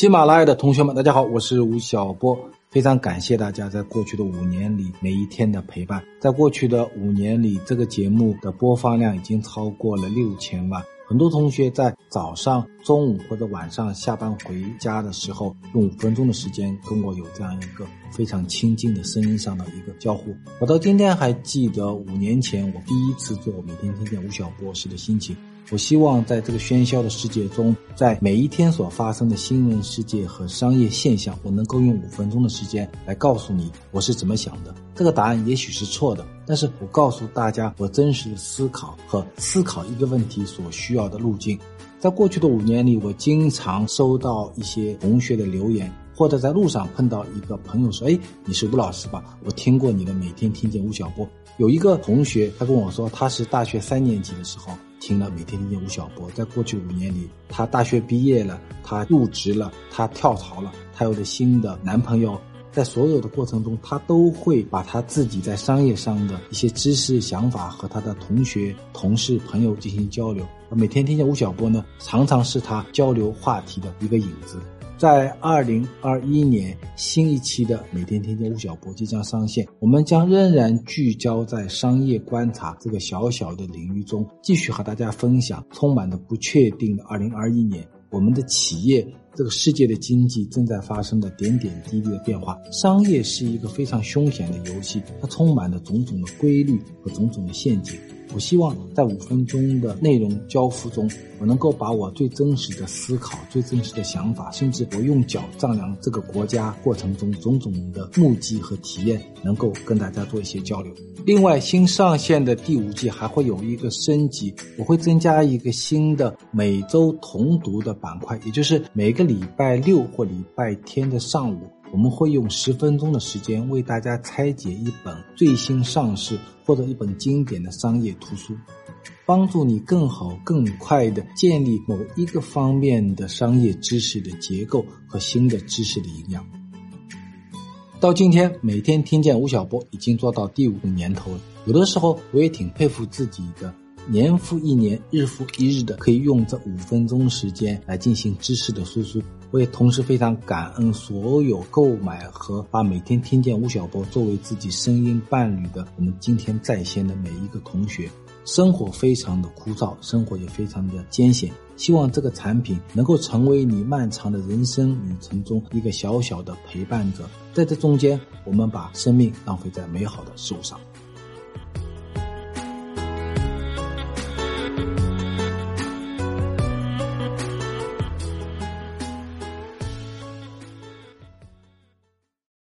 喜马拉雅的同学们，大家好，我是吴晓波，非常感谢大家在过去的五年里每一天的陪伴。在过去的五年里，这个节目的播放量已经超过了六千万。很多同学在早上、中午或者晚上下班回家的时候，用五分钟的时间跟我有这样一个非常亲近的声音上的一个交互。我到今天还记得五年前我第一次做每天听见吴晓波时的心情。我希望在这个喧嚣的世界中，在每一天所发生的新闻世界和商业现象，我能够用五分钟的时间来告诉你我是怎么想的。这个答案也许是错的，但是我告诉大家我真实的思考和思考一个问题所需要的路径。在过去的五年里，我经常收到一些同学的留言，或者在路上碰到一个朋友说：“哎，你是吴老师吧？我听过你的每天听见吴晓波。”有一个同学他跟我说，他是大学三年级的时候。听了每天听见吴晓波，在过去五年里，他大学毕业了，他入职了，他跳槽了，他有了新的男朋友。在所有的过程中，他都会把他自己在商业上的一些知识、想法和他的同学、同事、朋友进行交流。每天听见吴晓波呢，常常是他交流话题的一个影子。在二零二一年新一期的《每天听见吴晓波》即将上线，我们将仍然聚焦在商业观察这个小小的领域中，继续和大家分享充满的不确定的二零二一年，我们的企业、这个世界的经济正在发生的点点滴滴的变化。商业是一个非常凶险的游戏，它充满了种种的规律和种种的陷阱。我希望在五分钟的内容交付中，我能够把我最真实的思考、最真实的想法，甚至我用脚丈量这个国家过程中种种的目击和体验，能够跟大家做一些交流。另外，新上线的第五季还会有一个升级，我会增加一个新的每周同读的板块，也就是每个礼拜六或礼拜天的上午。我们会用十分钟的时间为大家拆解一本最新上市或者一本经典的商业图书，帮助你更好、更快地建立某一个方面的商业知识的结构和新的知识的营养。到今天，每天听见吴晓波已经做到第五个年头了。有的时候，我也挺佩服自己的，年复一年、日复一日的可以用这五分钟时间来进行知识的输出。我也同时非常感恩所有购买和把每天听见吴晓波作为自己声音伴侣的我们今天在线的每一个同学。生活非常的枯燥，生活也非常的艰险。希望这个产品能够成为你漫长的人生旅程中一个小小的陪伴者。在这中间，我们把生命浪费在美好的事物上。